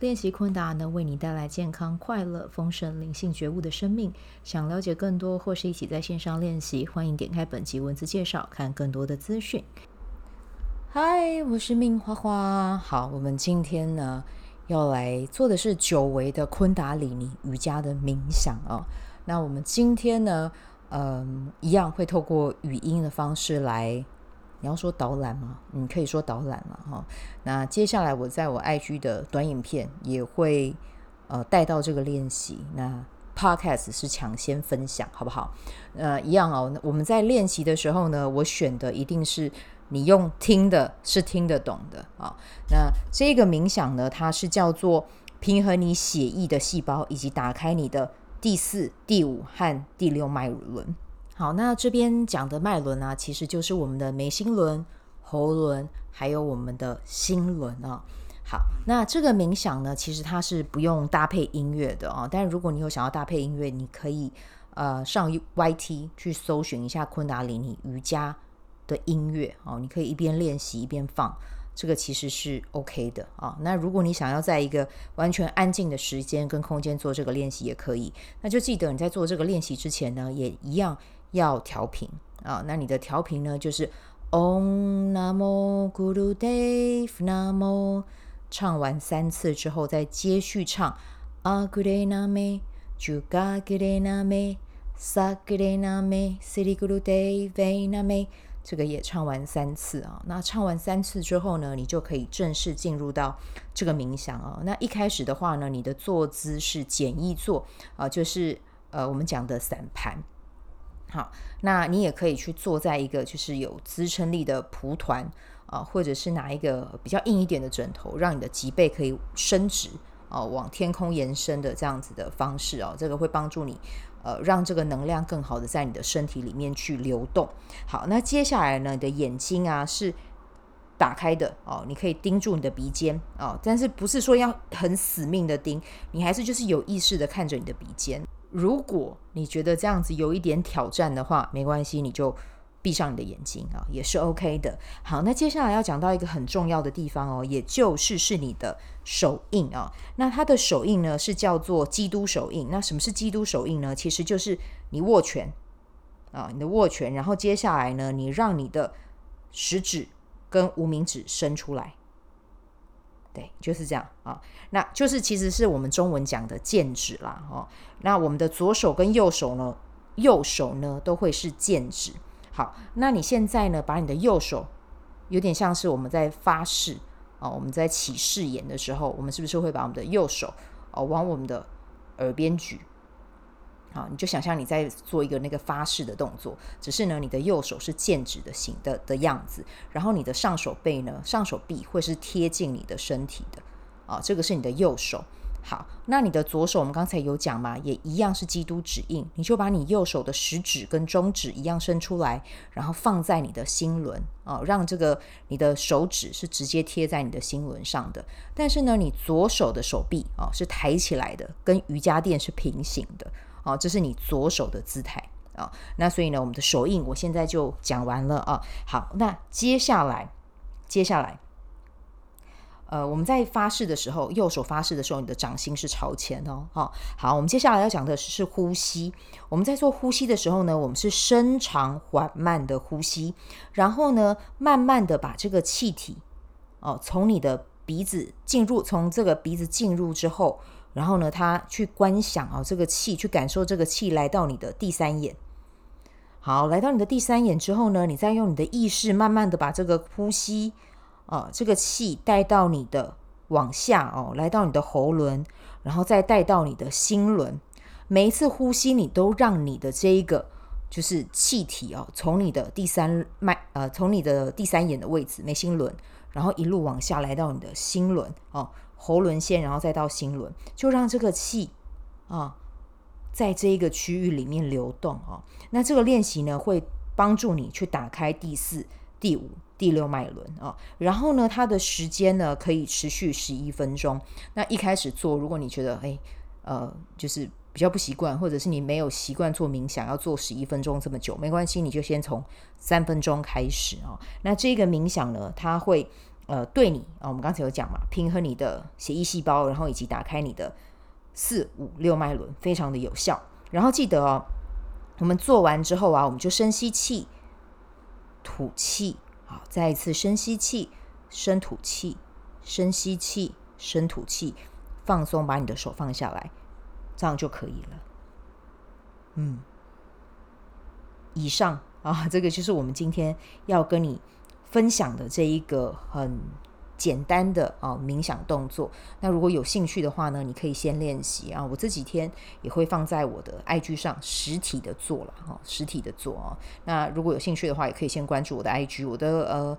练习昆达能为你带来健康、快乐、丰盛、灵性觉悟的生命。想了解更多或是一起在线上练习，欢迎点开本集文字介绍，看更多的资讯。嗨，我是 Min 花花。好，我们今天呢要来做的是久违的昆达里尼瑜伽的冥想、哦。那我们今天呢，嗯，一样会透过语音的方式来。你要说导览吗？你可以说导览了哈。那接下来我在我 IG 的短影片也会呃带到这个练习。那 Podcast 是抢先分享，好不好？呃，一样哦。我们在练习的时候呢，我选的一定是你用听的，是听得懂的啊。那这个冥想呢，它是叫做平衡你血液的细胞，以及打开你的第四、第五和第六脉轮。好，那这边讲的脉轮啊，其实就是我们的眉心轮、喉轮，还有我们的心轮啊。好，那这个冥想呢，其实它是不用搭配音乐的啊。但如果你有想要搭配音乐，你可以呃上 YT 去搜寻一下昆达里尼瑜伽的音乐哦。你可以一边练习一边放，这个其实是 OK 的啊。那如果你想要在一个完全安静的时间跟空间做这个练习，也可以。那就记得你在做这个练习之前呢，也一样。要调频啊，那你的调频呢，就是 Om Namo Gurudev Namo，唱完三次之后再接续唱 Agre Name Juga Gre Name Sagre Name Siri Gurudev Name，这个也唱完三次啊。那唱完三次之后呢，你就可以正式进入到这个冥想啊。那一开始的话呢，你的坐姿是简易坐啊，就是呃我们讲的散盘。好，那你也可以去坐在一个就是有支撑力的蒲团啊，或者是拿一个比较硬一点的枕头，让你的脊背可以伸直啊，往天空延伸的这样子的方式啊，这个会帮助你呃，让这个能量更好的在你的身体里面去流动。好，那接下来呢，你的眼睛啊是打开的哦，你可以盯住你的鼻尖哦，但是不是说要很死命的盯，你还是就是有意识的看着你的鼻尖。如果你觉得这样子有一点挑战的话，没关系，你就闭上你的眼睛啊，也是 OK 的。好，那接下来要讲到一个很重要的地方哦，也就是是你的手印啊。那它的手印呢是叫做基督手印。那什么是基督手印呢？其实就是你握拳啊，你的握拳，然后接下来呢，你让你的食指跟无名指伸出来。对，就是这样啊，那就是其实是我们中文讲的剑指啦，哦，那我们的左手跟右手呢，右手呢都会是剑指。好，那你现在呢，把你的右手有点像是我们在发誓啊，我们在起誓言的时候，我们是不是会把我们的右手哦往我们的耳边举？好，你就想象你在做一个那个发誓的动作，只是呢，你的右手是剑指的形的的样子，然后你的上手背呢，上手臂会是贴近你的身体的，啊，这个是你的右手。好，那你的左手，我们刚才有讲嘛，也一样是基督指印，你就把你右手的食指跟中指一样伸出来，然后放在你的心轮，啊，让这个你的手指是直接贴在你的心轮上的。但是呢，你左手的手臂啊是抬起来的，跟瑜伽垫是平行的。哦，这是你左手的姿态啊。那所以呢，我们的手印我现在就讲完了啊。好，那接下来，接下来，呃，我们在发誓的时候，右手发誓的时候，你的掌心是朝前哦。好，好，我们接下来要讲的是呼吸。我们在做呼吸的时候呢，我们是深长缓慢的呼吸，然后呢，慢慢的把这个气体哦，从你的鼻子进入，从这个鼻子进入之后。然后呢，他去观想啊，这个气，去感受这个气来到你的第三眼。好，来到你的第三眼之后呢，你再用你的意识，慢慢的把这个呼吸啊，这个气带到你的往下哦，来到你的喉轮，然后再带到你的心轮。每一次呼吸，你都让你的这一个就是气体哦，从你的第三脉呃，从你的第三眼的位置眉心轮，然后一路往下来到你的心轮哦。喉轮先，然后再到心轮，就让这个气啊在这一个区域里面流动哦。那这个练习呢，会帮助你去打开第四、第五、第六脉轮啊。然后呢，它的时间呢可以持续十一分钟。那一开始做，如果你觉得哎，呃，就是比较不习惯，或者是你没有习惯做冥想，要做十一分钟这么久，没关系，你就先从三分钟开始啊。那这个冥想呢，它会呃对你啊，我们刚才有讲嘛，平衡你的血液细胞，然后以及打开你的。四五六脉轮非常的有效，然后记得哦，我们做完之后啊，我们就深吸气，吐气，好，再一次深吸气，深吐气，深吸气，深吐气，放松，把你的手放下来，这样就可以了。嗯，以上啊，这个就是我们今天要跟你分享的这一个很。简单的啊冥想动作，那如果有兴趣的话呢，你可以先练习啊。我这几天也会放在我的 IG 上实体的做了哈，实体的做啊。那如果有兴趣的话，也可以先关注我的 IG，我的呃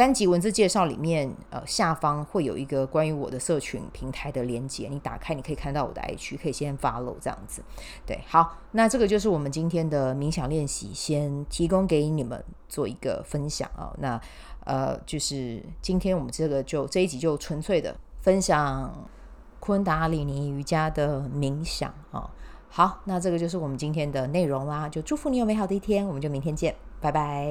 单集文字介绍里面呃下方会有一个关于我的社群平台的连接，你打开你可以看到我的 IG，可以先 follow 这样子。对，好，那这个就是我们今天的冥想练习，先提供给你们做一个分享啊。那。呃，就是今天我们这个就这一集就纯粹的分享昆达里尼瑜伽的冥想啊、好，那这个就是我们今天的内容啦。就祝福你有美好的一天，我们就明天见，拜拜。